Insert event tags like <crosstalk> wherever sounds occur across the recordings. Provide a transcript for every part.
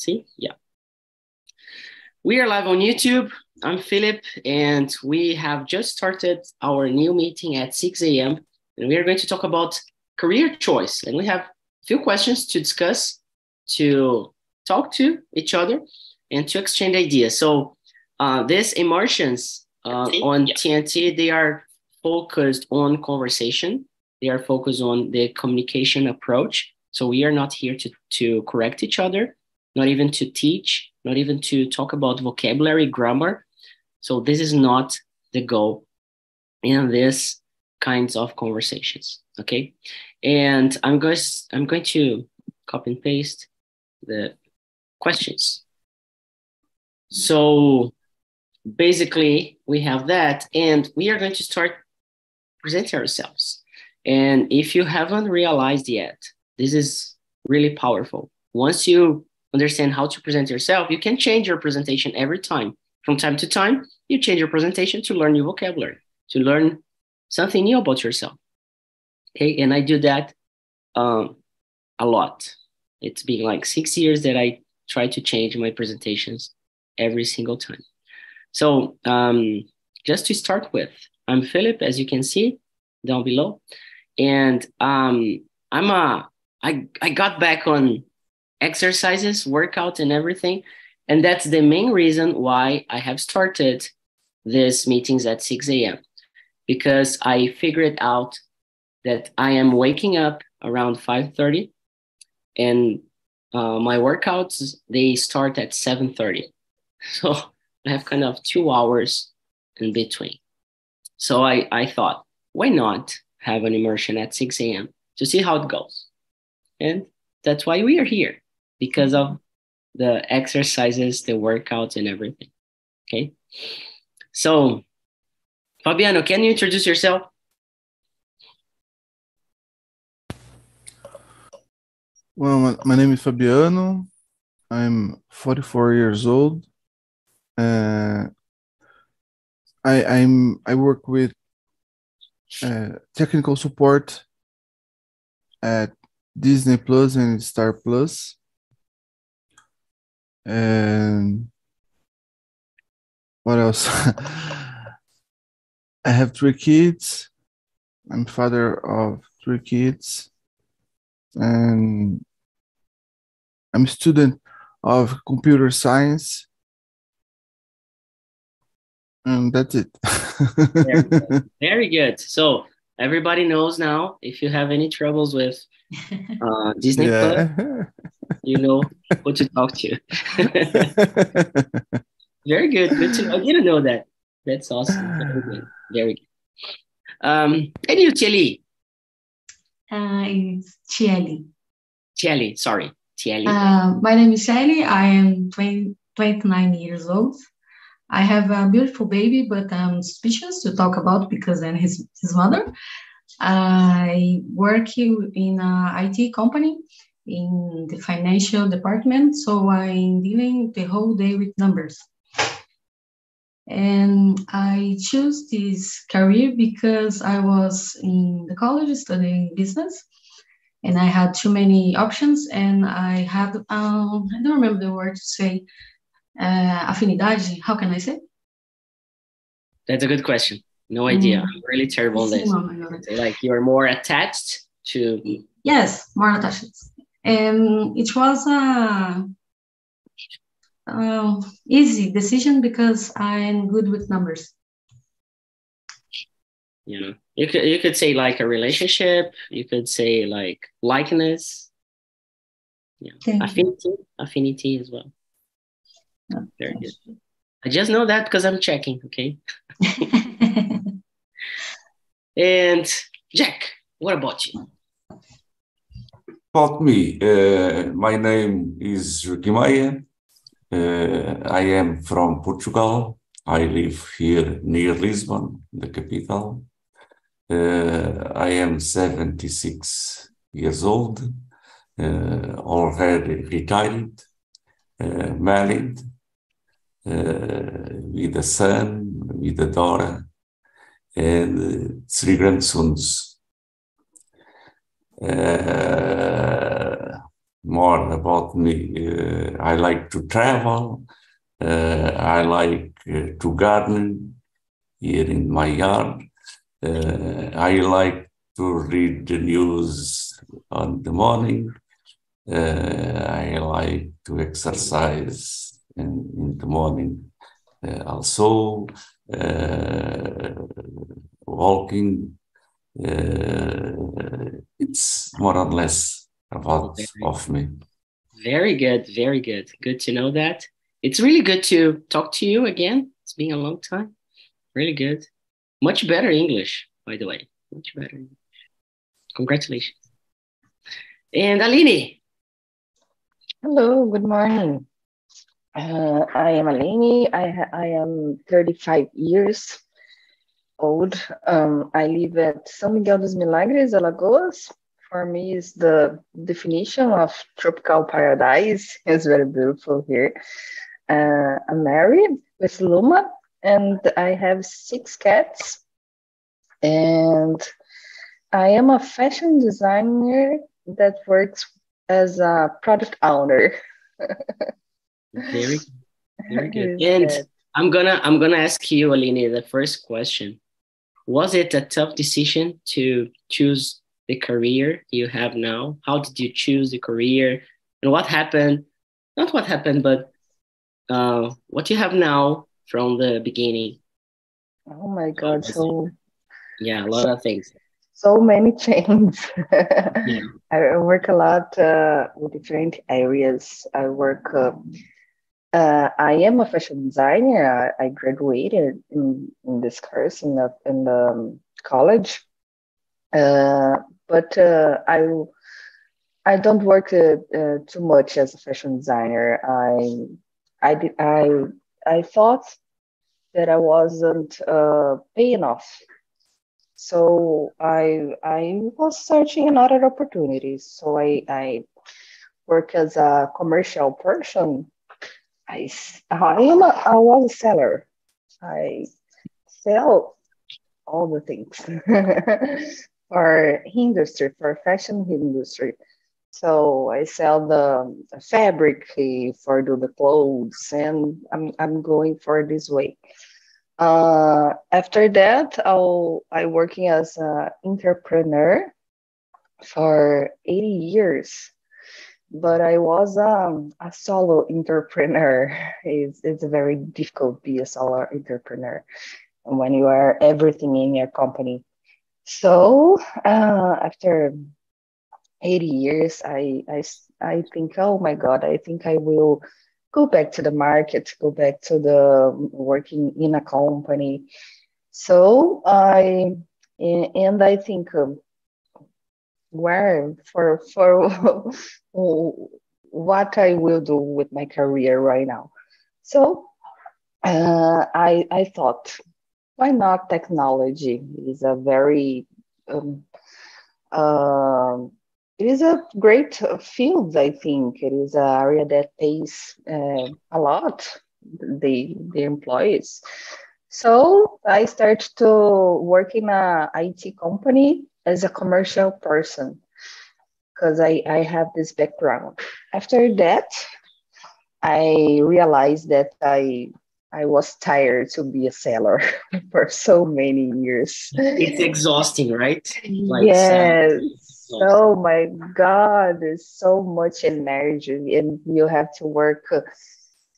See. Yeah. We are live on YouTube. I'm Philip, and we have just started our new meeting at 6 a.m. And we are going to talk about career choice. And we have a few questions to discuss, to talk to each other, and to exchange ideas. So, uh, these immersions uh, on yeah. TNT, they are focused on conversation. They are focused on the communication approach. So we are not here to, to correct each other, not even to teach, not even to talk about vocabulary, grammar. So this is not the goal in this kinds of conversations. Okay. And I'm going I'm going to copy and paste the questions. So basically we have that and we are going to start presenting ourselves. And if you haven't realized yet, this is really powerful. Once you understand how to present yourself, you can change your presentation every time. From time to time, you change your presentation to learn new vocabulary, to learn something new about yourself. Okay, and I do that um, a lot. It's been like six years that I try to change my presentations every single time. So, um, just to start with, I'm Philip, as you can see down below, and um, I'm a I I got back on exercises, workout, and everything, and that's the main reason why I have started these meetings at 6 a.m. because I figured out that I am waking up around 5:30, and uh, my workouts they start at 7:30, <laughs> so I have kind of two hours in between. So I, I thought, why not have an immersion at 6 a.m. to see how it goes? And that's why we are here because of the exercises, the workouts, and everything. Okay. So, Fabiano, can you introduce yourself? Well, my, name is Fabiano. I'm 44 years old. Uh, I I'm I work with uh, technical support at Disney Plus and Star Plus. And what else? <laughs> I have three kids. I'm father of three kids. And I'm a student of computer science and that's it. Very good. <laughs> Very good. So everybody knows now if you have any troubles with <laughs> uh, Disney yeah. Plus, <laughs> you know who to talk to. <laughs> Very good. Good to know. I didn't know that. That's awesome. Very good. Very good. Um, and you, Tieli? Uh, it's Tieli. Tieli, sorry. Tieli. Uh, my name is Tieli. I am 20, 29 years old. I have a beautiful baby, but I'm suspicious to talk about because I'm his, his mother. I work in a IT company in the financial department, so I'm dealing the whole day with numbers. And I chose this career because I was in the college studying business and I had too many options and I had, um, I don't remember the word to say, uh, afinidade, how can I say? That's a good question. No idea. Mm. I'm really terrible this. like you're more attached to. Yes, more attached. And it was a uh, easy decision because I'm good with numbers. Yeah, you could you could say like a relationship. You could say like likeness. Yeah, affinity, affinity as well. Very good. I just know that because I'm checking. Okay. <laughs> and Jack, what about you? About me, uh, my name is Ricky Uh, I am from Portugal. I live here near Lisbon, the capital. Uh, I am 76 years old, uh, already retired, uh, married, uh, with a son, with a daughter, three grandsons. Uh, more about me. Uh, I like to travel. Uh, I like uh, to garden here in my yard. Uh, I like to read the news on the morning. Uh, I like to exercise in, in the morning uh, Eh, also, eh, walking. Eh, it's more or less about of me. Very good, very good. Good to know that. It's really good to talk to you again. It's been a long time. Really good. Much better English, by the way. Much better. Congratulations. And Aline. Hello, good morning. Uh, I am Aline. I, I am 35 years old. Um, I live at São Miguel dos Milagres, Alagoas, for me is the definition of tropical paradise. It's very beautiful here. Uh, I'm married with Luma, and I have six cats. And I am a fashion designer that works as a product owner. <laughs> very, <laughs> very good. And I'm gonna I'm gonna ask you, Aline, the first question. Was it a tough decision to choose the career you have now? How did you choose the career? And what happened? Not what happened, but uh, what you have now from the beginning. Oh my God. So, yeah, a lot of things. So many changes. yeah. <laughs> I work a lot uh, with different areas. I work. Uh, uh, I am a fashion designer. I, I graduated in, in this course in the in the um, college. Uh, but uh, I I don't work uh, uh, too much as a fashion designer. I I did I I thought that I wasn't uh, paying off, so I I was searching another opportunities. So I I work as a commercial person. I I am a, I was a seller. I sell all the things. <laughs> for industry, for fashion industry. So I sell the, the fabric for do the clothes, and I'm I'm going for this way. Uh, after that, I'll I working as an entrepreneur for 80 years, but I was um, a solo entrepreneur. <laughs> It's, it's very difficult to be a solo entrepreneur when you are everything in your company. So uh, after 80 years, I, I, I think, oh my God, I think I will go back to the market, go back to the working in a company. So I, and I think um, where for, for <laughs> what I will do with my career right now. So uh, I, I thought why not technology? Is a very um, uh, it is a great field. I think it is an area that pays uh, a lot the the employees. So I started to work in a IT company as a commercial person because I, I have this background. After that, I realized that I I was tired to be a seller <laughs> for so many years. It's exhausting, right? Like yes. Oh my God, there's so much energy, and you have to work uh,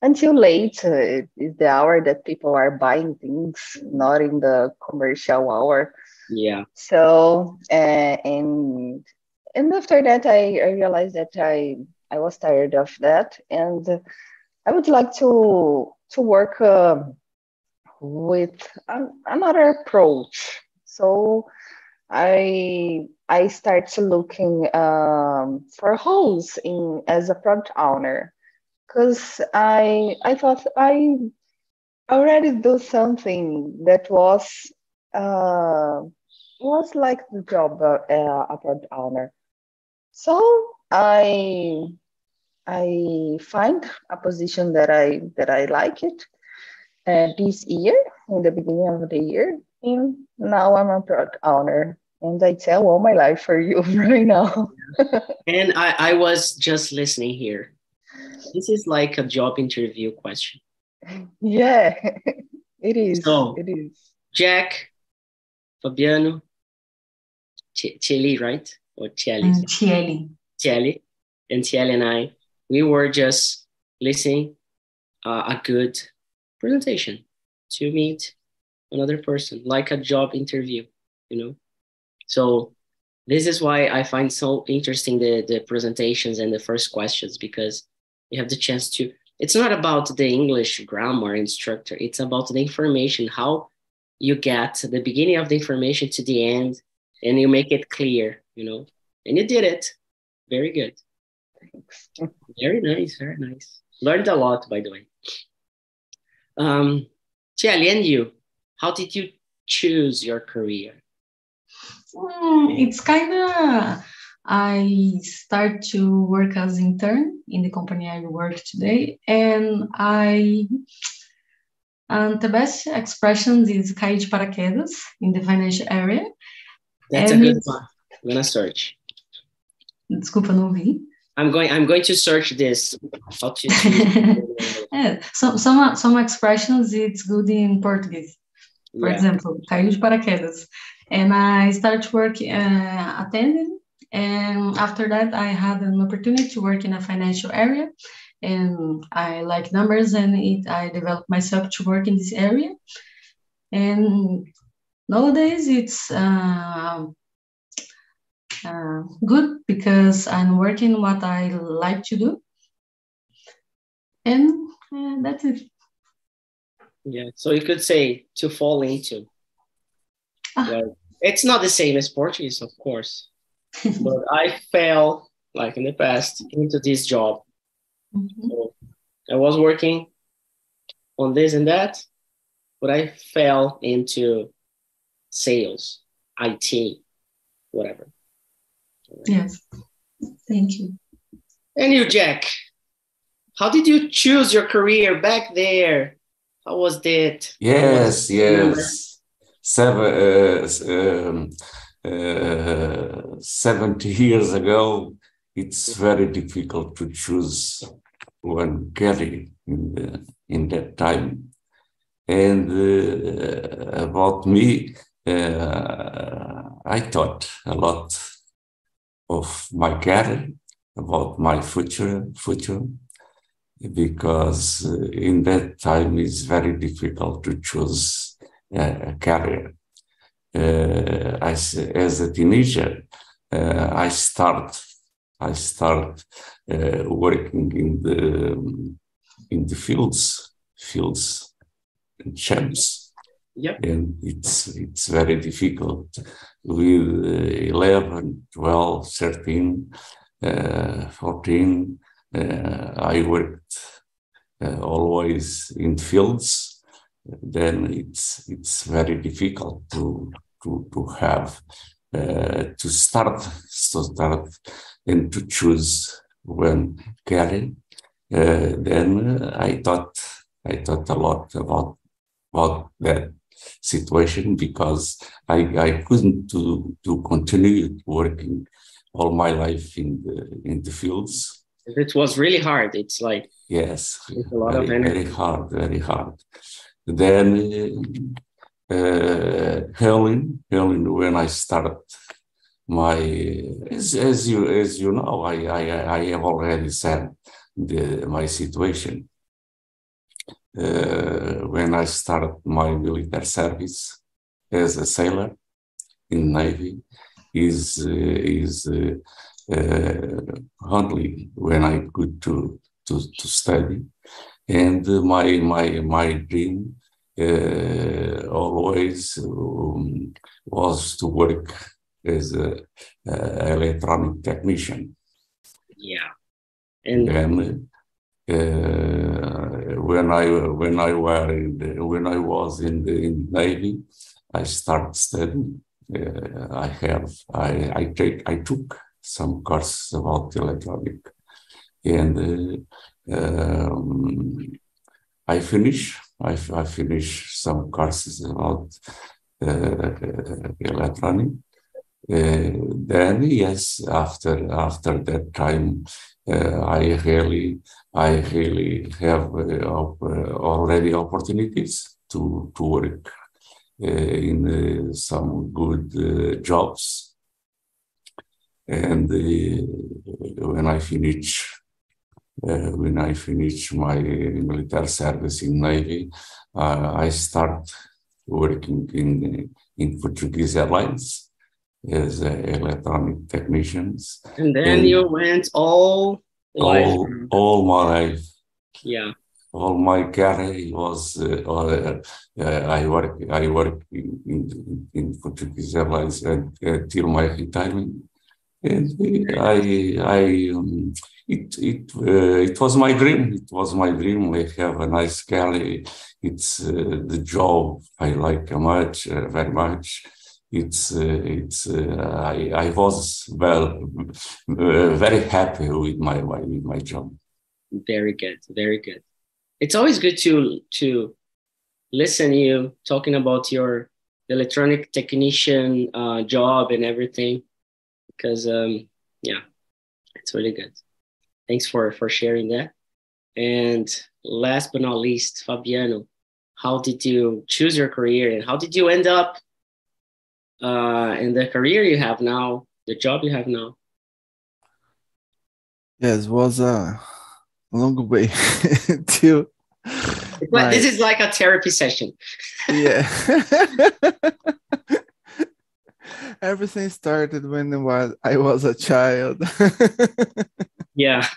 until late. Uh, it's the hour that people are buying things, not in the commercial hour. Yeah. So, uh, and and after that, I, I realized that I I was tired of that, and I would like to to work uh, with an, another approach. So I I started looking um, for holes in as a product owner because I I thought I already do something that was uh, was like the job uh, a product owner. So I I find a position that I that I like it uh, this year in the beginning of the year. And now I'm a product owner and I tell all my life for you <laughs> right now. and I, I was just listening here. This is like a job interview question. <laughs> Yeah, <laughs> it is. So, it is. Jack, Fabiano, Ch- Chili, right? Or Chili? And Chieli. Tieli and Tieli and I, we were just listening uh, a good presentation to meet another person, like a job interview, you know. So this is why I find so interesting the the presentations and the first questions because you have the chance to. It's not about the English grammar instructor. It's about the information, how you get the beginning of the information to the end, and you make it clear, you know. And you did it. Very good. Thanks. Very nice, very nice. Learned a lot, by the way. Um, Tiali, and you, how did you choose your career? Mm, it's kind of, I start to work as intern in the company I work today, and I, and the best expressions is cair de paraquedas in the financial area. That's And a good one. I'm gonna search. Desculpa, não vi. I'm going. I'm going to search this. How to choose. Some, <laughs> some, some expressions it's good in Portuguese. For yeah. example, caiu de paraquedas. And I started work uh, attending. And after that, I had an opportunity to work in a financial area. And I like numbers and it, I developed myself to work in this area. And nowadays it's uh, uh, good because I'm working what I like to do. And uh, that's it. Yeah. So you could say to fall into. Ah. Well, it's not the same as Portuguese, of course, <laughs> but I fell like in the past into this job. Mhm. So I was working on this and that, but I fell into sales, IT, whatever. Yes. Thank you. And you, Jack, how did you choose your career back there? How was that? Yes, Remember? yes. Seven, uh, um, uh, 70 years ago, it's very difficult to choose one career in, the, in that time. And uh, about me, uh, I thought a lot of my career, about my future, future because uh, in that time it's very difficult to choose a, career. Uh, I, s- as a teenager, uh, I start I start uh, working in the in the fields fields and champs, Yep. and it's it's very difficult with uh, 11, 12, 13, uh, 14 uh, I worked uh, always in fields, then it's it's very difficult to to to have uh, to start to start and to choose when caring. Uh, then I thought I thought a lot about about that situation because I, I couldn't to, to continue working all my life in the in the fields It was really hard. It's like Yes, It's a lot very, of energy. very hard, very hard. Then, uh, Helen, Helen, when I started my, as, as you as you know, I, I I have already said the my situation. Uh, when I started my military service as a sailor in Navy, is uh, is uh, uh, only when I could to to, to study. And my my my dream uh, always um, was to work as a, uh, electronic technician. yeah. And And uh, when I when I were in the, when I was in the in Navy, I started studying. Uh, I have I I take I took some courses about electronic, and uh, um, I finish I, I finish some courses about uh, electronic, then yes, after after that time, uh, I really I really have uh, already opportunities to to work in some good jobs. And when I finish uh, when I finish my military service in Navy, uh, I start working in in Portuguese Airlines as uh, electronic technicians. And then and you went all all, all my life. Yeah. All my career was uh, uh, uh, I work I work in, in, in Portuguese Airlines until my retirement, and I I um, it it uh, it was my dream. It was my dream. I have a nice career. It's uh, the job I like much, uh, very much it's it's uh, I, I was well uh, very happy with my with my job. Very good, very good. It's always good to to listen you talking about your electronic technician uh, job and everything because um, yeah, it's really good. Thanks for for sharing that. And last but not least, Fabiano, how did you choose your career and how did you end up uh, in the career you have now, the job you have now? Yes, was a long way <laughs> to. My... This is like a therapy session. yeah. <laughs> <laughs> Everything started when was I was a child. yeah.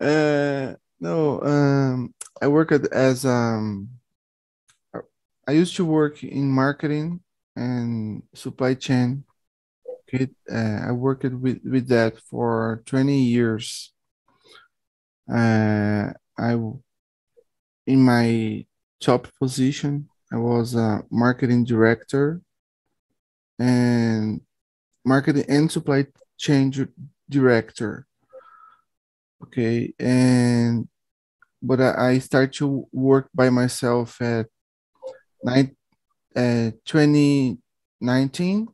Uh, no, um, I worked as um, I used to work in marketing and supply chain. Okay, uh, I worked with, with that for 20 years. Uh, I, in my top position, I was a marketing director and marketing and supply chain director. Okay, and but I, I started to work by myself at nine, uh, 2019,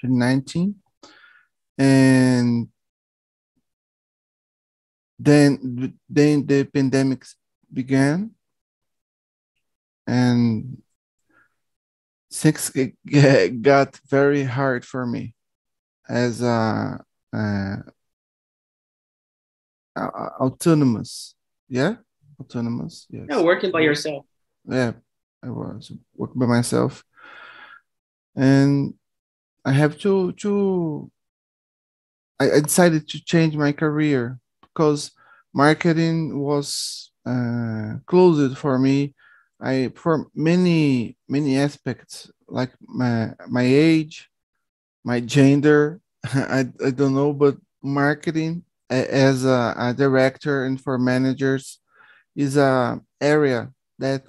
2019, and then then the pandemic began, and things <laughs> got very hard for me as a, a, a autonomous, yeah, autonomous, yes. Yeah, working by yourself. Yeah, I was working by myself, and I have to to. I, I decided to change my career because marketing was uh, closed for me. I for many many aspects like my my age, my gender. <laughs> I I don't know, but marketing as a, a director and for managers is a area that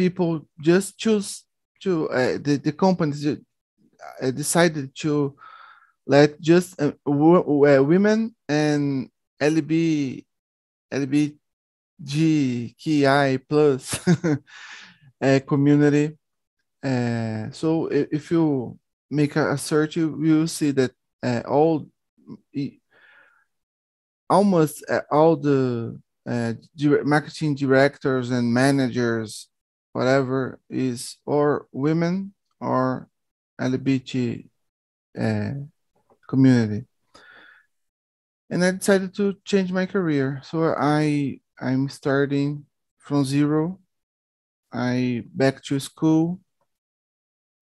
people just choose to uh, the, the companies uh, decided to let just uh, uh women and LB LBGTI plus <laughs> uh, community. So if you make a, search, you will see that all almost all the marketing directors and managers whatever is or women or LGBT uh, community. And I decided to change my career. So I I'm starting from zero. I back to school.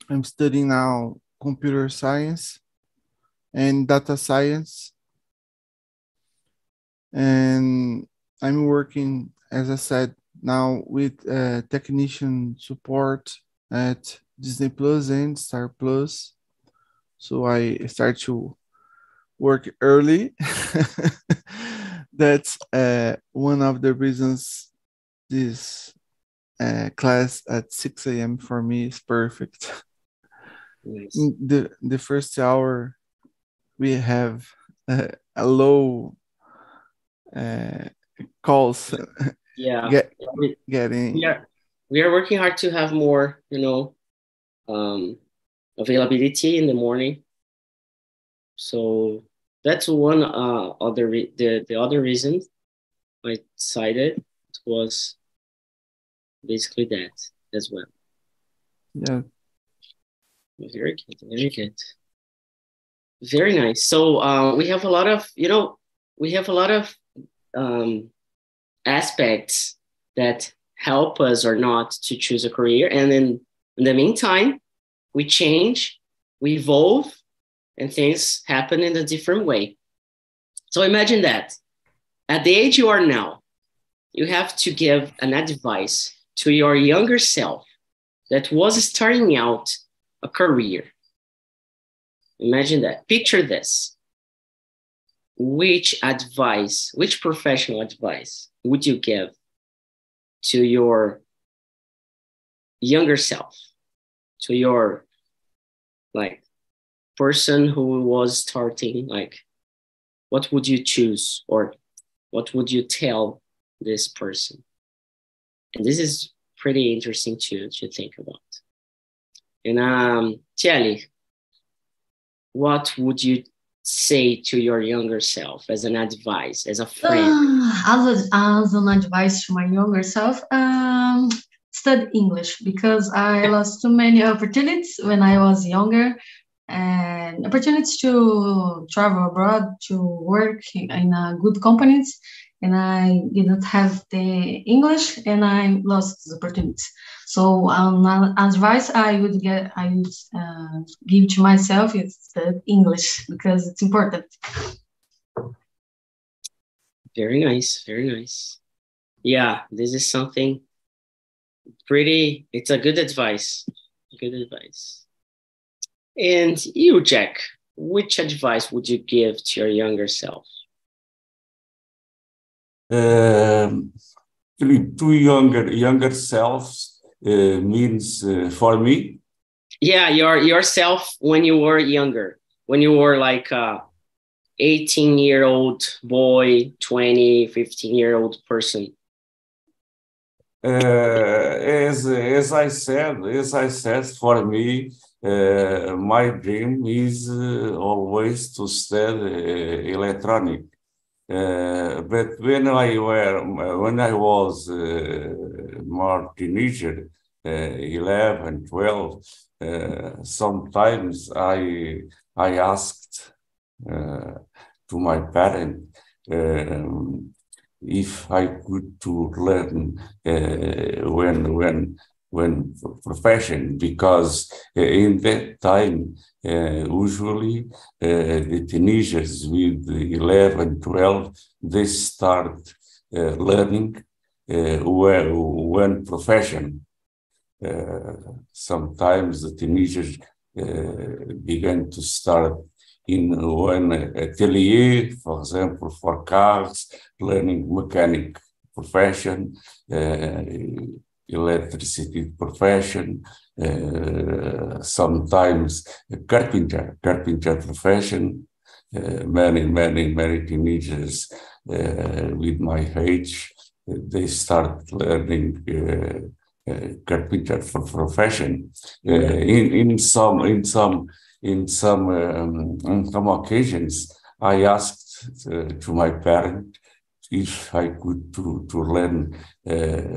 I'm studying now computer science and data science. And I'm working, as I said, now with uh, technician support at Disney Plus and Star Plus. So I start to work early. <laughs> That's uh, one of the reasons this uh, class at 6 a.m. for me is perfect. Nice. The the first hour we have uh, a low uh, calls <laughs> yeah get, getting we are we are working hard to have more you know um availability in the morning. So that's one uh, other re- the the other reason I decided was basically that as well. Yeah. Very good. Very good. Very nice. So uh, we have a lot of you know we have a lot of um, aspects that help us or not to choose a career, and then in the meantime, we change, we evolve, and things happen in a different way. So imagine that at the age you are now, you have to give an advice to your younger self that was starting out a career. Imagine that. Picture this. Which advice, which professional advice would you give to your younger self, to your like person who was starting like what would you choose or what would you tell this person? And this is pretty interesting to to think about. And um Tieli, what would you say to your younger self as an advice as a <sighs> friend? Uh, as, a, as an advice to my younger self um study english because i lost too many opportunities when i was younger and opportunities to travel abroad to work in a good companies and I didn't have the English and I lost the opportunity. So um, advice I would get I would uh, give to myself is the English because it's important. Very nice, very nice. Yeah, this is something pretty. It's a good advice. Good advice. And you, Jack, which advice would you give to your younger self? Um, two younger younger selves uh, means uh, for me. Yeah, your yourself when you were younger, when you were like a 18 year old boy, 20, 15 year old person. Uh, as as I said, as I said, for me, uh, my dream is uh, always to study electronic. Uh, but when I were when I was uh, more teenager, uh, 11, 12, sometimes I I asked to my parent um, if I could to learn when when when profession because uh, in that time uh, usually uh, the teenagers with 11 12 they start uh, learning when, when profession sometimes the teenagers began to start in one atelier for example for cars learning mechanic profession electricity profession, uh, sometimes carpenter, carpenter profession. Uh, many, many, many teenagers uh, with my age, they start learning uh, uh, carpenter for profession. Uh, in in some in some in some um, some occasions, I asked to my parent if I could to to learn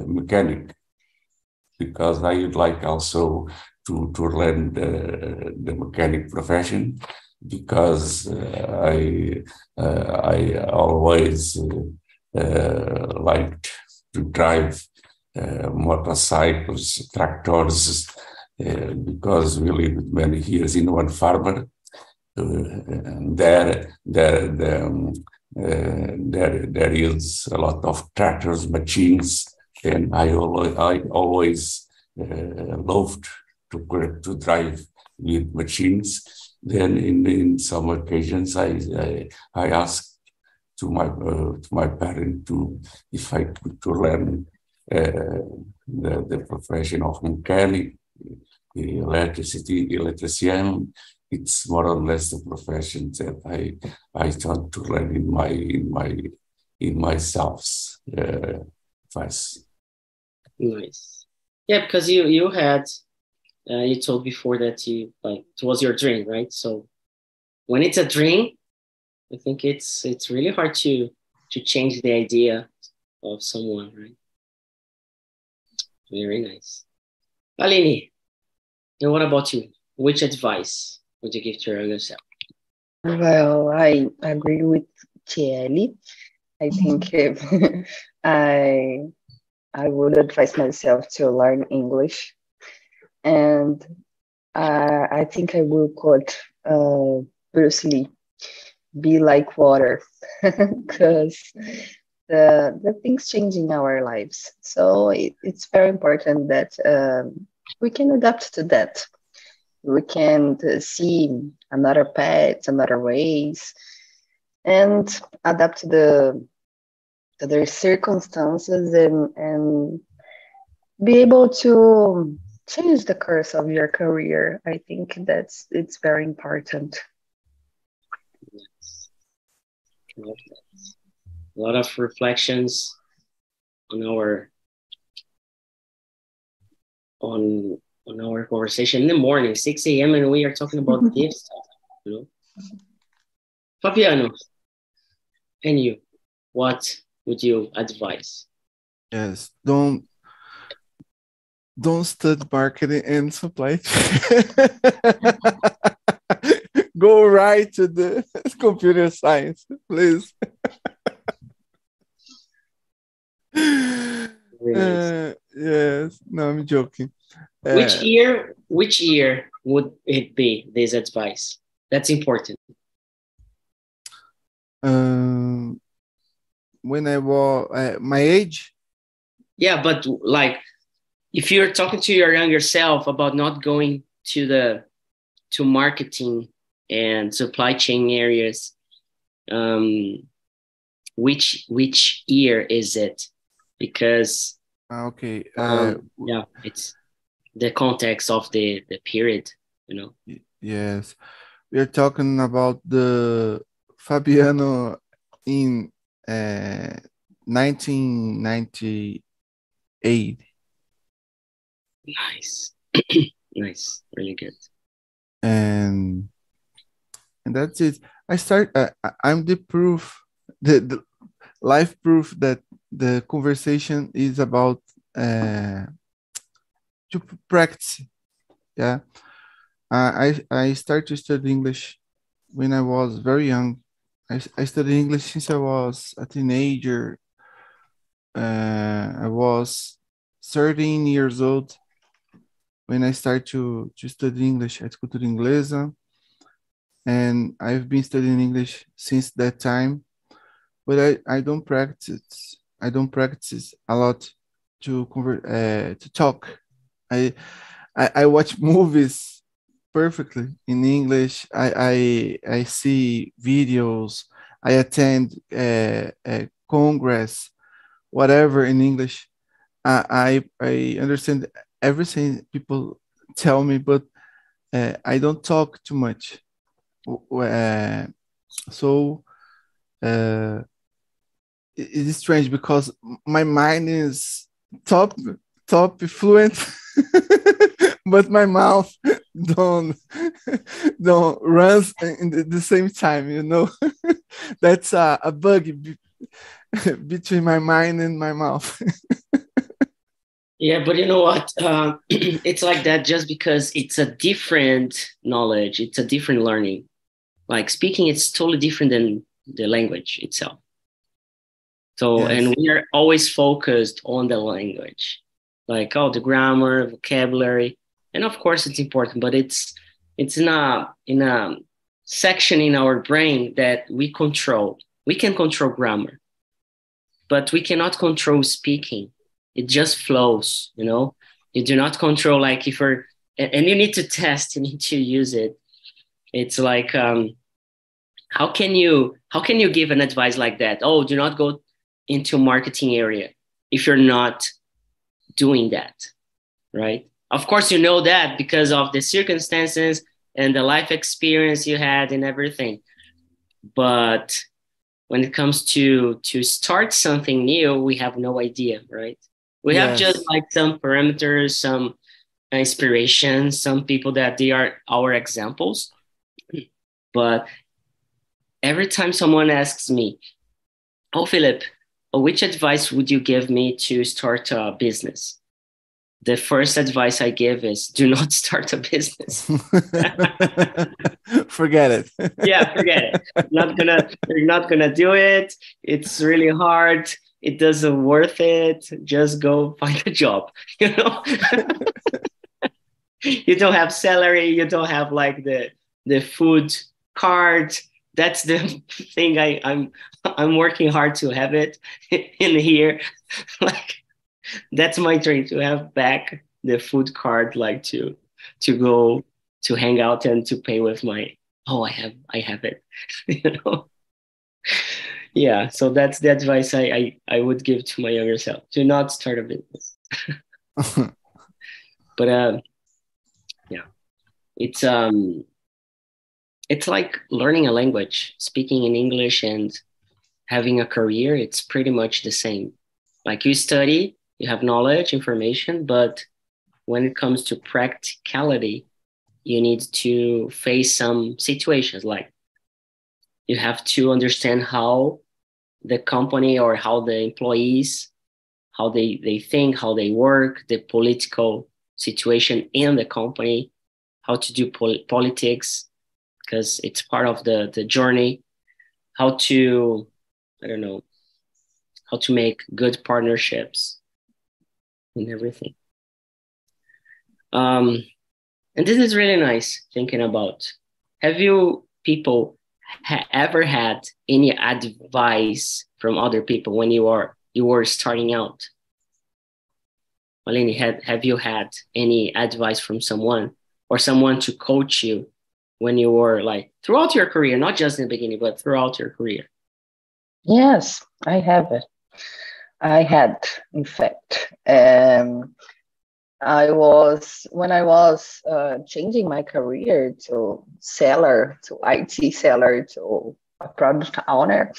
mechanic because I would like also to, to learn the, the mechanic profession because uh, I uh, I always uh, liked to drive uh, motorcycles, tractors, uh, because we live many years in one farmer. Uh, there, there, there, um, there, there is a lot of tractors, machines, and I always, I always uh, loved to, to drive with machines. Then in, in some occasions, I, I, I asked to my, uh, to my parent to, if I could to learn uh, the, the profession of mechanic, electricity, electrician. It's more or less the profession that I, I thought to learn in my, in my, in myself. Uh, first. Nice. Yeah, because you you had uh, you told before that you like it was your dream, right? So when it's a dream, I think it's it's really hard to to change the idea of someone, right? Very nice. Aline, and what about you? Which advice would you give to your younger self? Well, I agree with Kelly. I think <laughs> I I would advise myself to learn English, and uh, I think I will quote uh, Bruce Lee, "Be like water," <laughs> because the the things changing our lives. So it, it's very important that um, we can adapt to that. We can see another paths, another ways, and adapt to the to their circumstances and and be able to change the course of your career. I think that's it's very important. A lot of reflections on our on on our conversation in the morning, 6 a.m. and we are talking about mm-hmm. deep stuff, you know. Fabiano, and you, what would you advise? Yes, don't don't study marketing and supply chain. <laughs> Go right to the <laughs> computer science, please. <laughs> Uh, yes, no, I'm joking. Uh, which year? Which year would it be? This advice. That's important. Um, when I was uh, my age. Yeah, but like, if you're talking to your younger self about not going to the to marketing and supply chain areas, um, which which year is it? Because okay, uh, um, yeah, it's the context of the the period, you know. Yes, we're talking about the Fabiano in uh, 1998. Nice, <clears throat> nice, really good. And and that's it. I start. Uh, I'm the proof, the, the life proof that the conversation is about uh, to practice. Yeah, uh, I I started to study English when I was very young. I, I studied English since I was a teenager. Uh, I was 13 years old when I started to, to study English at Cultura Inglesa. And I've been studying English since that time, but I, I don't practice. I don't practice a lot to convert uh, to talk. I, I I watch <laughs> movies perfectly in English. I I, I see videos. I attend a, a congress, whatever in English. I I, I understand everything people tell me, but uh, I don't talk too much. Uh, so uh, it is strange because my mind is top top fluent, <laughs> but my mouth don't <laughs> don't run in the, same time you know? <laughs> That's a, a bug be, <laughs> between my mind and my mouth. Yeah but you know what? Uh, <clears throat> it's like that just because it's a different knowledge it's a different learning. Like speaking it's totally different than the language itself. So yes. and we are always focused on the language. Like oh the grammar vocabulary and of course it's important but it's it's in a in a section in our brain that we control. We can control grammar but we cannot control speaking. It just flows you know? You do not control like if you're and you need to test you need to use it. It's like um how can you how can you give an advice like that? Oh do not go into marketing area if you're not doing that right of course, you know that because of the circumstances and the life experience you had and everything. But when it comes to to start something new, we have no idea, right? We yes. have just like some parameters, some inspiration, some people that they are our examples. But every time someone asks me, Oh, Philip, uh, which advice would you give me to start a business? The first advice I give is do not <laughs> start a business. <laughs> forget it. <laughs> yeah, forget it. Not gonna, you're not gonna do it. It's really hard. It doesn't worth it. Just go find a job. You know, you don't have salary. You don't have like the the food card that's the thing I, I'm I'm working hard to have it in here. like that's my dream to have back the food card, like to to go to hang out and to pay with my oh I have I have it, <laughs> you know. Yeah, so that's the advice I, I I would give to my younger self: do not start a business. <laughs> <laughs> but uh, yeah, it's um it's like learning a language, speaking in English and having a career. It's pretty much the same. Like you study, you have knowledge, information, but when it comes to practicality, you need to face some situations like you have to understand how the company or how the employees how they, they think how they work the political situation in the company how to do pol- politics because it's part of the the journey how to i don't know how to make good partnerships and everything um and this is really nice thinking about have you people ha- ever had any advice from other people when you are you were starting out Malini, had have you had any advice from someone or someone to coach you when you were like throughout your career, not just in the beginning, but throughout your career? Yes, I have it. I had, in fact. Um, I was when I was uh, changing my career to seller, to IT seller, to a product owner.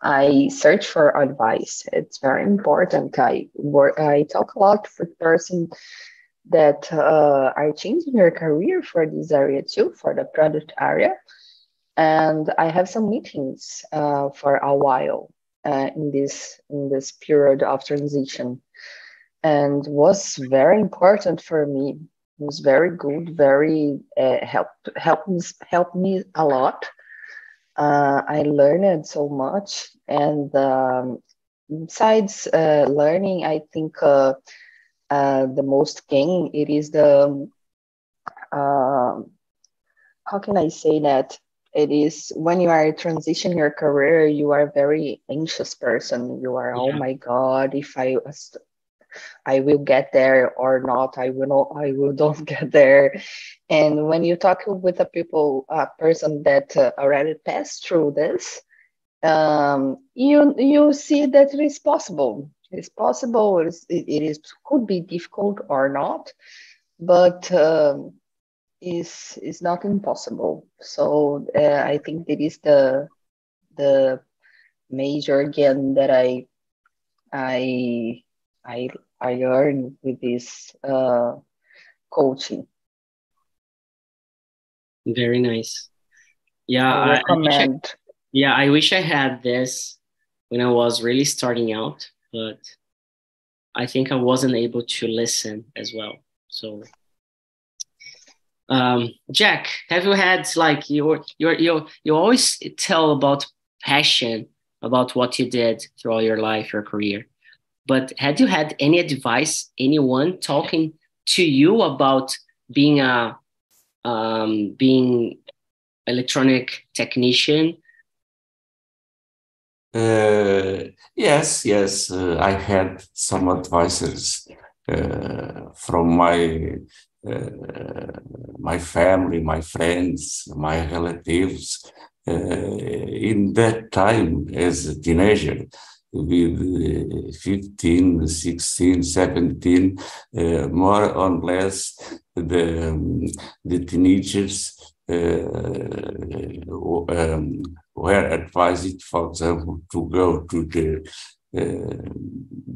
I search for advice. It's very important. I work. I talk a lot with person that uh, are changing their career for this area too, for the product area. And I have some meetings uh, for a while uh, in this in this period of transition, and was very important for me. It was very good, very uh, helped helped me helped me a lot. Uh, I learned so much, and um, besides uh, learning, I think uh, the most gain it is the uh, how can i say that it is when you are transitioning your career you are a very anxious person you are oh yeah. oh my god if i i will get there or not i will not i will don't <laughs> get there and when you talk with a people a person that uh, already passed through this um, you you see that it is possible it's possible. It is, it is could be difficult or not, but um, is is not impossible. So uh, I think that is the the major again that I I I I learned with this uh, coaching. Very nice. Yeah, I recommend. I, I yeah, I wish I had this when I was really starting out but I think I wasn't able to listen as well. So, um, Jack, have you had like you you you you always tell about passion about what you did throughout your life, your career, but had you had any advice, anyone talking to you about being a um, being electronic technician? Uh, yes, yes, uh, I had some advisors uh, from my my family, my friends, my relatives. Uh, in that time, as a teenager, with 15, 16, 17, more or less, the, um, the teenagers um, were advised, for example, to go to the, uh,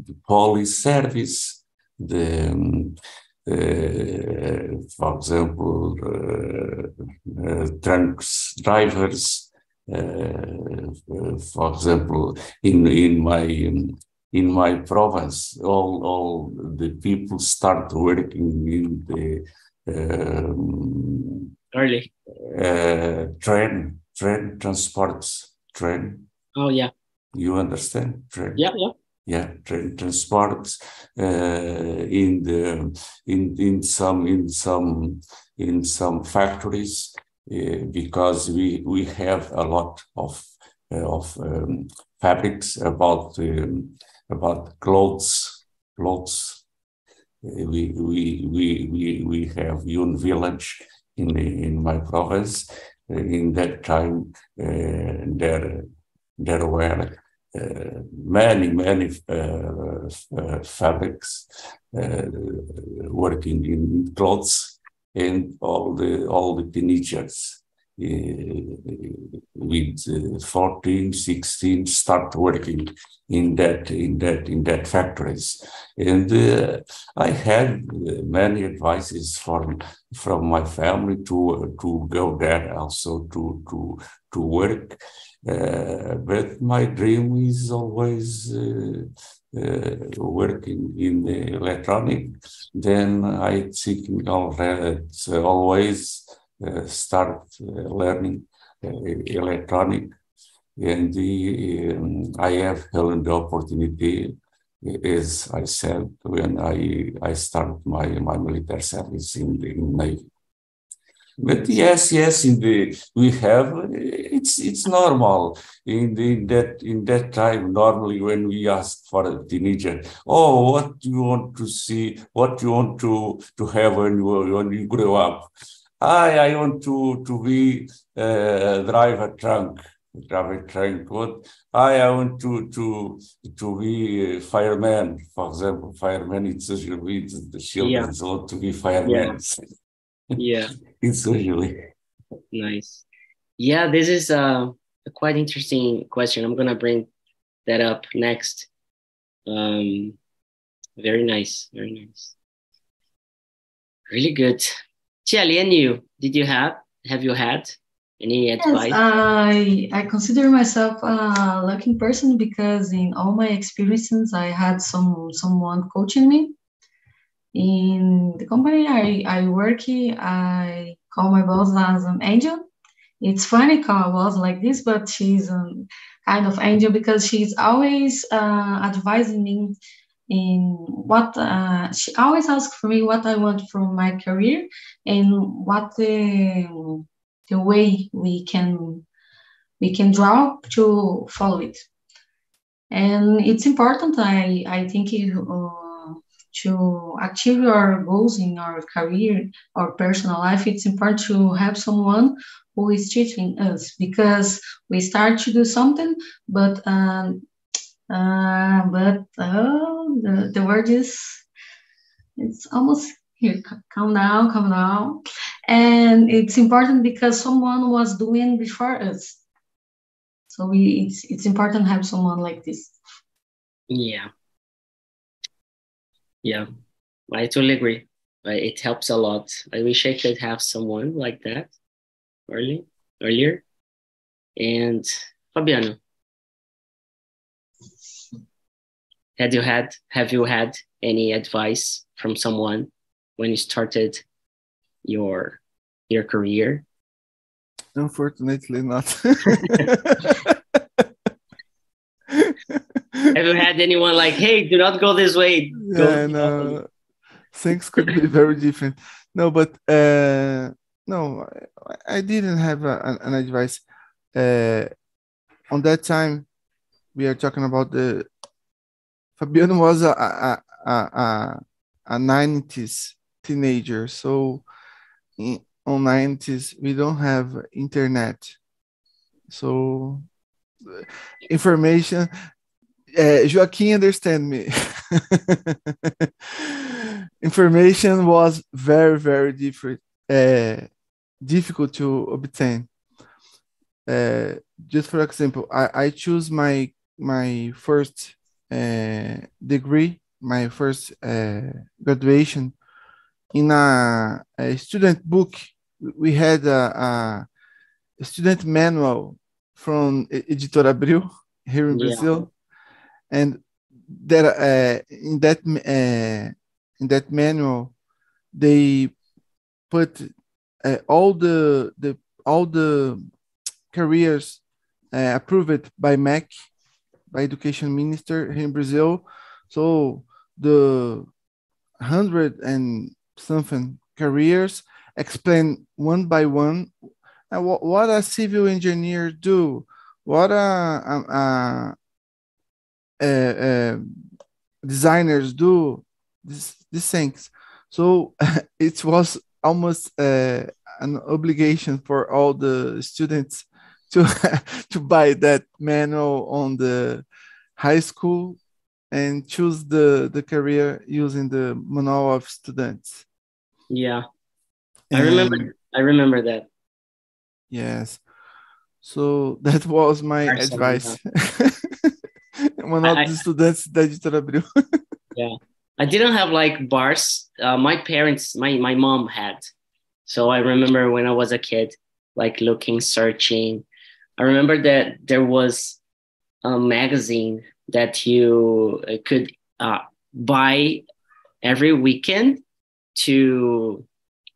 the police service, the, um, uh, for example, uh, uh, trunks drivers. for example, in in my in my province, all all the people start working in the um, early train train transports train. Oh yeah. You understand train? Yeah, yeah yeah transport uh, in the in in some in some in some factories uh, because we we have a lot of uh, of um, fabrics about um, about clothes clothes. Uh, we we we we we have one village in in my province. Uh, in that time uh, there there were many, many uh, uh, fabrics working in clothes and all the all the teenagers with 14 16 start working in that in that in that factories. And uh, i had many advices from from my family to to go there also to to to work. uh, but my dream is always uh, uh, working in the electronic. Then I think already always start learning electronic and the, um, I have held the opportunity, as I said, when I I start my my military service in the Navy. But yes, yes, in the we have it's it's normal in, the, in that in that time. Normally, when we ask for a teenager, oh, what do you want to see? What do you want to to have when you when you grow up? I I want to to be uh, drive a trunk drive a trunk. What I I want to to to be a fireman, for example. Fireman, it's usually the children yeah. want to be firemen. Yeah. yeah. It's usually nice. Yeah, this is a, a, quite interesting question. I'm gonna bring that up next. Um, very nice, very nice, really good. Chiali, and you, did you have have you had any advice? Yes, I I consider myself a lucky person because in all my experiences, I had some someone coaching me in the company I, I work I call my boss as an angel. It's funny call a boss like this, but she's a kind of angel because she's always uh, advising me in what uh, she always asks for me what I want from my career and what the the way we can we can draw to follow it. And it's important. I I think uh, to achieve your goals in our career or personal life, it's important to have someone who is teaching us because we start to do something, but um, uh, but oh, the, the word is it's almost here. Calm down, calm down, and it's important because someone was doing before us. So we it's it's important to have someone like this. Yeah. Yeah, I totally agree. It helps a lot. I wish I could have someone like that early, earlier. And Fabiano, had you had have you had any advice from someone when you started your your career? Unfortunately, not. <laughs> Have you had anyone like, hey, do not go this way? Yeah, no. Things could be very different. No, but uh, no, I, I didn't have a, an advice. Uh, on that time, we are talking about the Fabiano was a a, a, a, a 90s teenager. So in, on 90s, we don't have internet. So information uh, Joaquin understand me. <laughs> Information was very, very different, uh, difficult to obtain. Uh, just for example, I, I choose my my first uh, degree, my first uh, graduation in a, a student book, we had a, a student manual from Editora Abril here in yeah. Brazil, and that uh, in that uh, in that manual they put uh, all the the all the careers uh, approved by MEC, by Education Minister here in Brazil. So the hundred and something careers explain one by one what, what a civil engineer do, what a, a, a designers do, these, these things. So <laughs> it was almost uh, an obligation for all the students to <laughs> to buy that manual on the high school and choose the the career using the manual of students. Yeah, I remember. I remember that. Yes. So <laughs> that was my advice. One of the students da editora Abril. yeah. I didn't have like bars. Uh, my parents, my, my mom had. So I remember when I was a kid, like looking, searching. I remember that there was a magazine that you uh, could uh, buy every weekend to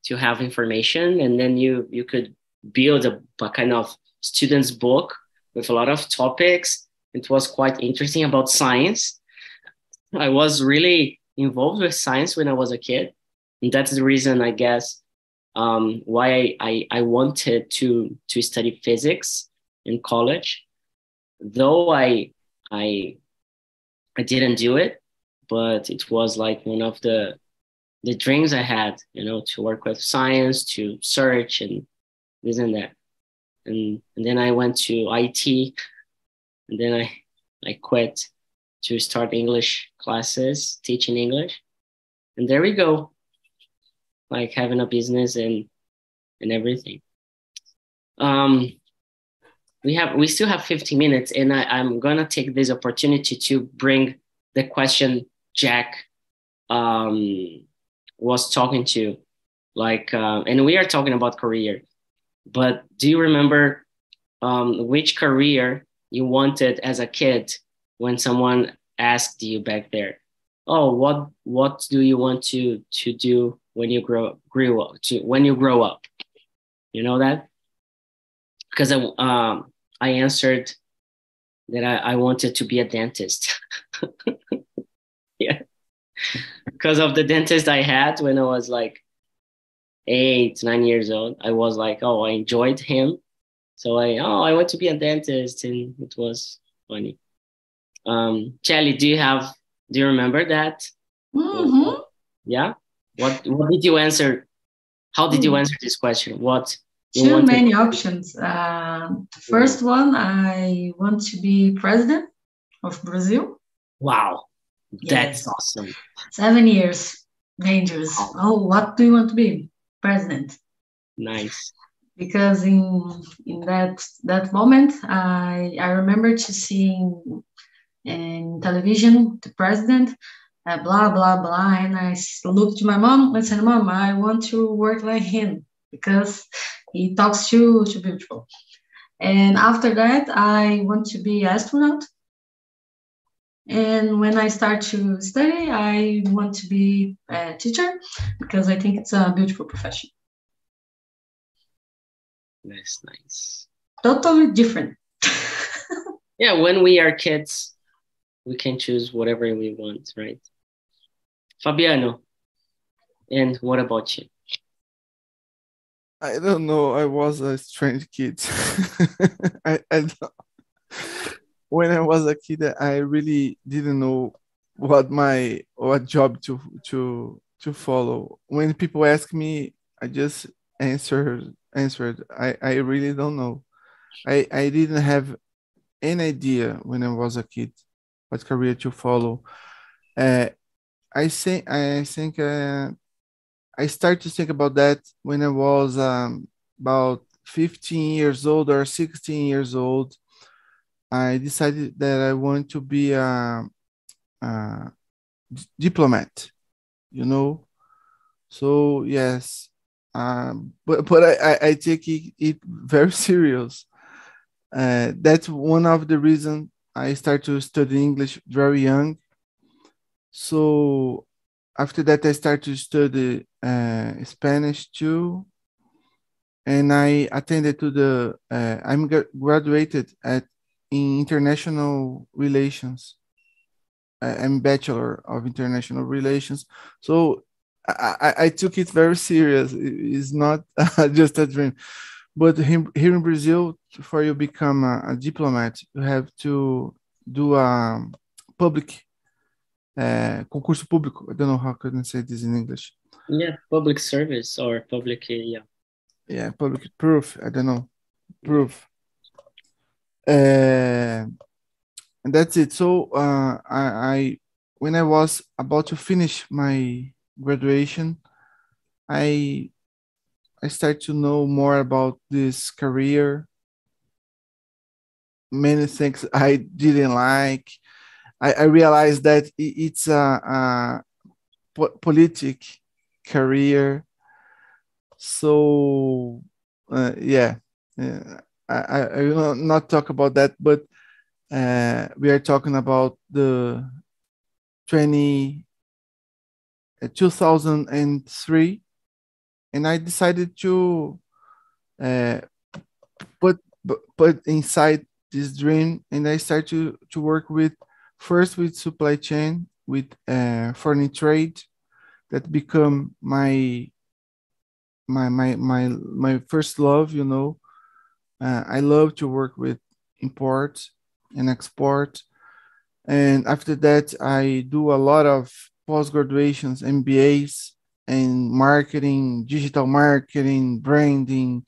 to have information, and then you you could build a, a kind of student's book with a lot of topics. It was quite interesting about science. I was really involved with science when I was a kid. And that's the reason, I guess, um, why I, I wanted to, to study physics in college. Though I, I, I didn't do it, but it was like one of the, the dreams I had, you know, to work with science, to search and this and that. And, and then I went to IT and then I, I quit to start English classes, teaching English. And there we go, like having a business and and everything. Um, we have we still have 50 minutes, and I, I'm gonna take this opportunity to bring the question Jack um, was talking to, like, uh, and we are talking about career. But do you remember um, which career you wanted as a kid when someone asked you back there, "Oh, what what do you want to to do when you grow grew up to when you grow up?" You know that because I um I answered that I, I wanted to be a dentist. <laughs> yeah, because of the dentist I had when I was like eight nine years old. I was like, oh, I enjoyed him, so I oh I want to be a dentist, and it was funny. Um, Shelly, do you have do you remember that? Mm-hmm. Yeah. What what did you answer? How did you hmm. answer this question? What too many options. Uh, the first one, I want to be president of Brazil. Wow, that's yes. awesome. Seven years, dangerous. Oh, what do you want to be? President. Nice. Because in in that that moment, I I remember to seeing in television, the president, uh, blah, blah, blah. And I looked to my mom and said, Mom, I want to work like him because he talks too, too beautiful. And after that, I want to be astronaut. And when I start to study, I want to be a teacher because I think it's a beautiful profession. That's nice. Totally different. <laughs> yeah, when we are kids, we can choose whatever we want, right? Fabiano, and what about you? I don't know. I was a strange kid. <laughs> I, I when I was a kid, I really didn't know what my what job to to to follow. When people ask me, I just answered answered. I I really don't know. I I didn't have any idea when I was a kid what career to follow. Uh, I think I think uh, I started to think about that when I was um, about 15 years old or 16 years old. I decided that I want to be a, a, diplomat, you know, So yes, um, but but I, I, take it, it very <laughs> serious. Uh, that's one of the reasons I started to study English very young. So after that, I started to study uh, Spanish too, and I attended to the. Uh, I'm graduated at in international relations. I'm bachelor of international relations. So I, I, took it very serious. It's not <laughs> just a dream. But here in Brazil, for you become a, a diplomat, you have to do a public uh, concurso público. I don't know how can I say this in English. Yeah, public service or public, uh, yeah. Yeah, public proof. I don't know. Proof. Uh, and that's it. So uh, I, I, when I was about to finish my graduation, I I start to know more about this career. Many things I didn't like. I, I realized that it's a, a po- politic career. So uh, yeah, yeah, I, I will not talk about that, but uh, we are talking about the 20 uh, 2003 and i decided to uh, put put inside this dream and i started to, to work with first with supply chain with uh, foreign trade that become my my my my my first love you know uh, i love to work with import and export. And after that, I do a lot of post graduations, MBAs, and marketing, digital marketing, branding,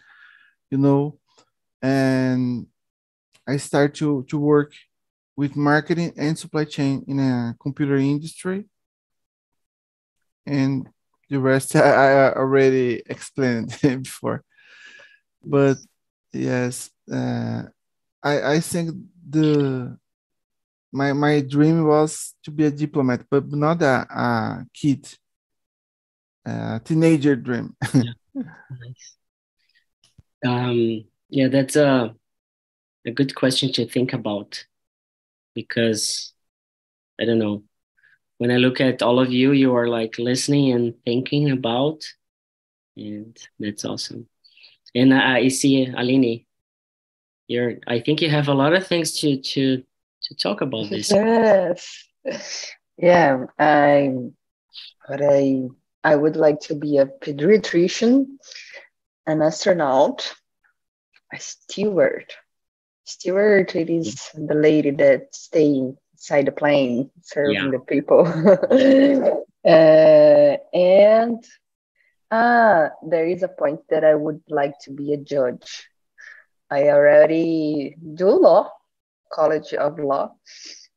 you know. And I start to, to work with marketing and supply chain in a computer industry. And the rest <laughs> I, already explained <laughs> before. But yes, uh, I, I think the my my dream was to be a diplomat, but not a, a kid, a teenager dream. <laughs> yeah. Nice. Um, yeah, that's a a good question to think about because I don't know. When I look at all of you, you are like listening and thinking about, and that's awesome. And I, I see Alini, you're i think you have a lot of things to to to talk about <laughs> this. Yes. Yeah i but i i would like to be a pediatrician an astronaut a steward. Steward it is the lady that stay inside the plane serving yeah. the people. <laughs> Uh, and ah there is a point that i would like to be a judge. I already do law, College of Law,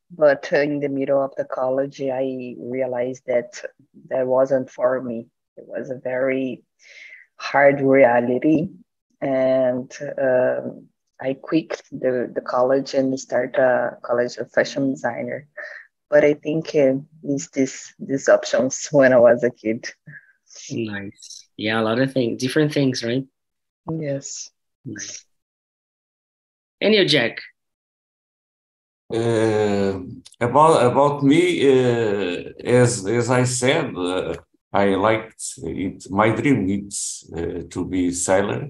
but in the middle of the college, I realized that that wasn't for me. It was a very hard reality, and um, I quit the, the college and start a college of fashion designer. But I think uh, it's this these options <laughs> when I was a kid. Nice. Yeah, a lot of things, different things, right? Yes. Nice. And you, Jack? Uh, about about me, uh, as as I said, uh, I liked it. My dream is uh, to be sailor,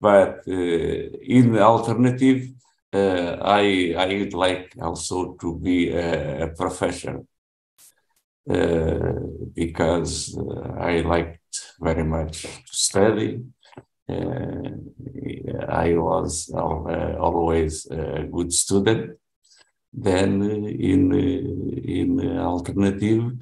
but uh, in the alternative, uh, I I would like also to be a, a professor because I liked very much to study uh, I was uh, always a good student. Then in in alternative,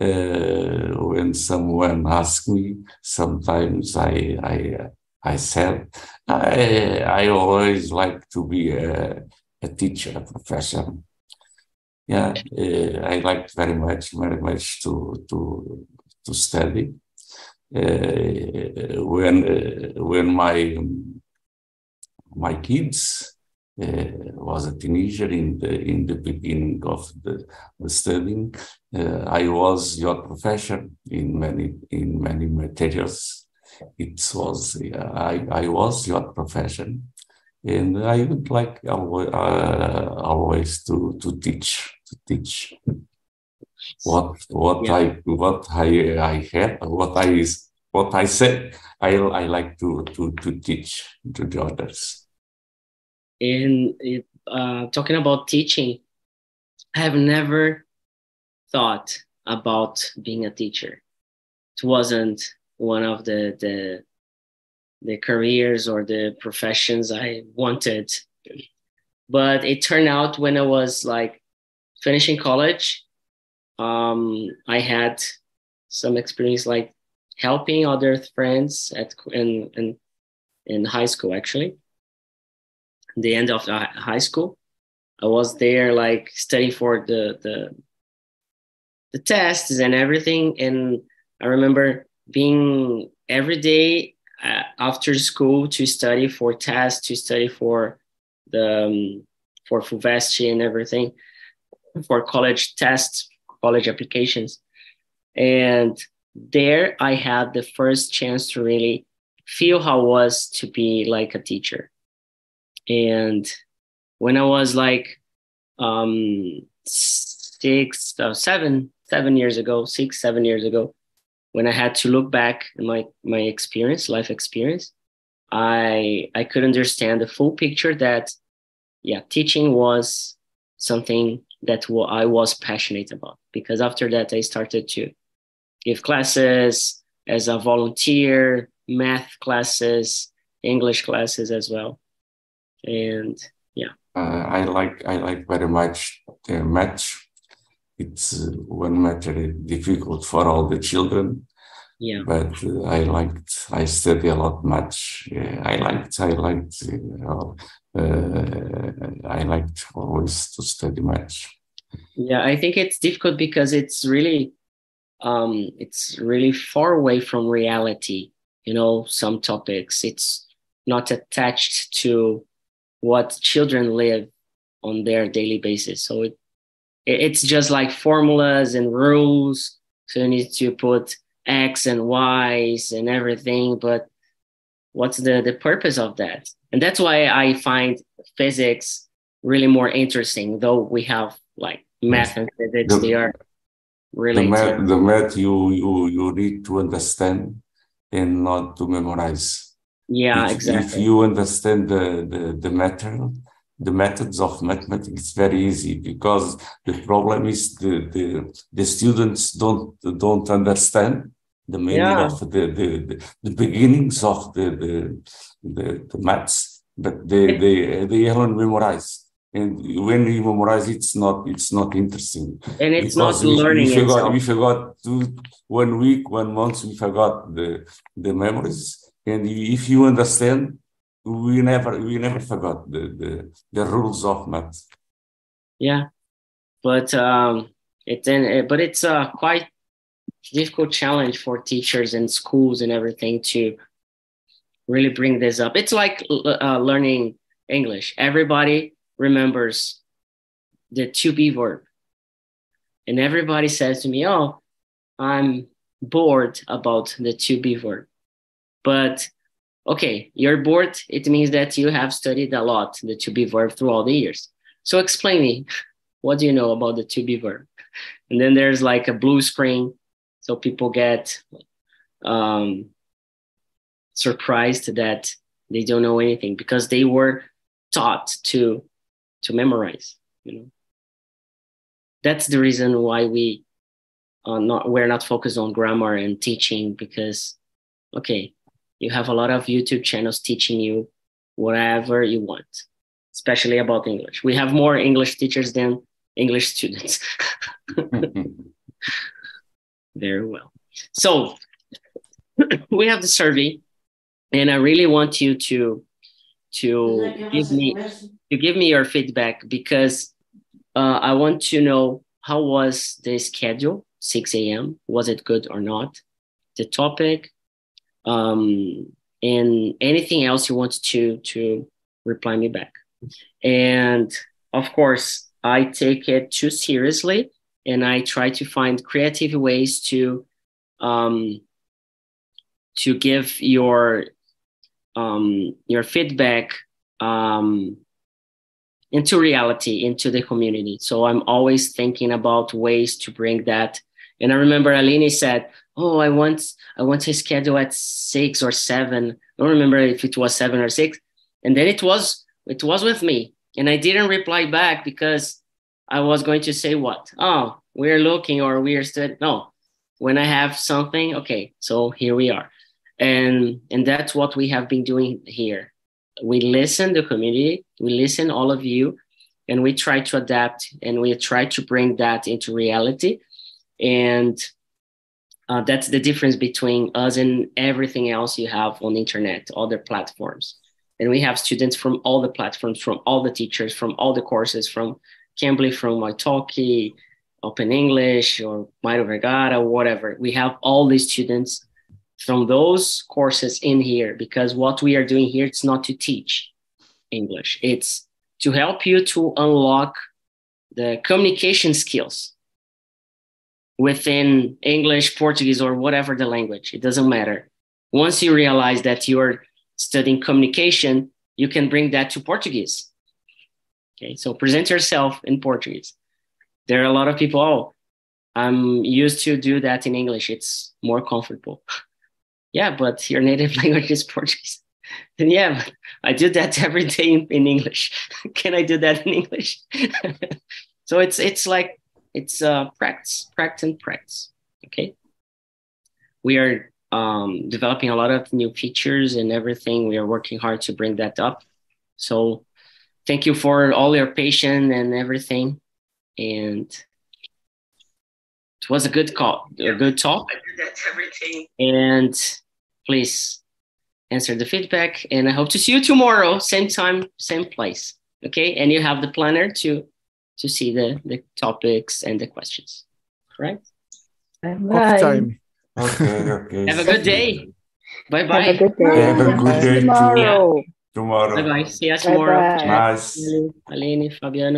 uh, when someone asked me, sometimes I I I said I I always like to be a, a teacher, a professor. Yeah, uh, I liked very much, very much to to to study. Uh, when uh, when my my kids was a teenager in the in the beginning of the, the studying. Uh, I was your professor in many in many materials. It was I I was your profession, and I would like always, uh, always to to teach to teach what what yeah. I what I I had what I what I said I I like to to to teach to the others. In uh, talking about teaching, I have never thought about being a teacher. It wasn't one of the the the careers or the professions I wanted. But it turned out when I was like finishing college, um, I had some experience like helping other friends at in in, in high school actually the end of the high school. I was there like studying for the the the tests and everything, and I remember being every day uh, after school to study for tests, to study for the um, for FUVEST and everything, for college tests, college applications, and there I had the first chance to really feel how it was to be like a teacher and when I was like um, six, uh, seven, seven years ago, six, seven years ago, when I had to look back in my my experience, life experience, I I could understand the full picture that, yeah, teaching was something that I was passionate about. Because after that, I started to give classes as a volunteer, math classes, English classes as well and yeah. Uh, i like i like very much the match. It's uh, one match very difficult for all the children. Yeah. But uh, i liked i study a lot much yeah, i liked i liked uh, i liked always to study much yeah i think it's difficult because it's really um it's really far away from reality you know some topics. It's not attached to what children live on their daily basis. So it it's just like formulas and rules. So you need to put X and Y's and everything, but what's the, the purpose of that? And that's why I find physics really more interesting, though we have like math and physics, the, they are really the math, the math you, you you need to understand and not to memorize yeah, if, exactly. If you understand the, the, the material, the methods of mathematics, it's very easy because the problem is the, the, the students don't don't understand the meaning yeah. of the, the, the, beginnings of the, the, the, the maths, but they, they, they only memorize. And when you memorize, it's not it's not interesting. And it's because not learning. We forgot, we forgot two, one week, one month, we forgot the the memories and if you understand, we never we never forgot the the, the rules of math. Yeah, but um, it's in, but it's a quite difficult challenge for teachers and schools and everything to really bring this up. It's like uh, learning English. Everybody remembers the to be verb, and everybody says to me, "Oh, I'm bored about the to be verb." But okay, you're bored. It means that you have studied a lot the to be verb through all the years. So explain me, <laughs> what do you know about the to be verb? And then there's like a blue screen, so people get um, surprised that they don't know anything because they were taught to to memorize. You know, that's the reason why we are not we're not focused on grammar and teaching because okay you have a lot of YouTube channels teaching you whatever you want, especially about English. We have more English teachers than English students. <laughs> Very well. So <clears throat> we have the survey, and I really want you to to give me to give me your feedback because uh, I want to know how was the schedule 6 a.m. Was it good or not? The topic, um, and anything else you want to to reply me back And of course, I take it too seriously and I try to find creative ways to um, to give your um, your feedback um, into reality, into the community. So I'm always thinking about ways to bring that. And I remember Aline said, "Oh, I want I want to schedule at six or seven. I don't remember if it was seven or six. And then it was it was with me, and I didn't reply back because I was going to say what? Oh, we're looking or we're still No, when I have something, okay, so here we are. And and that's what we have been doing here. We listen the community, we listen all of you, and we try to adapt and we try to bring that into reality. And uh, that's the difference between us and everything else you have on the internet, other platforms. And we have students from all the platforms, from all the teachers, from all the courses, from Cambly, from Italki, Open English, or Mairo Vergara, whatever. We have all these students from those courses in here because what we are doing here it's not to teach English. It's to help you to unlock the communication skills within English, Portuguese, or whatever the language. It doesn't matter. Once you realize that you're studying communication, you can bring that to Portuguese. Okay, so present yourself in Portuguese. There are a lot of people, oh, I'm used to do that in English. It's more comfortable. <laughs> yeah, but your native <laughs> language is Portuguese. <laughs> And yeah, I do that every day in, in English. can I do that in English? so it's it's like it's uh, practice, practice, and practice. Okay. We are um, developing a lot of new features and everything. We are working hard to bring that up. So thank you for all your patience and everything. And it was a good call, a good talk. That's everything. And please answer the feedback. And I hope to see you tomorrow, same time, same place. Okay. And you have the planner to to see the the topics and the questions. Right? Coffee time. Okay, <laughs> okay. Have a good day. Bye bye. Have a good day. Have a good day tomorrow. Bye Tomorrow. bye. See you tomorrow. Bye-bye. Nice. Aline, Fabiano.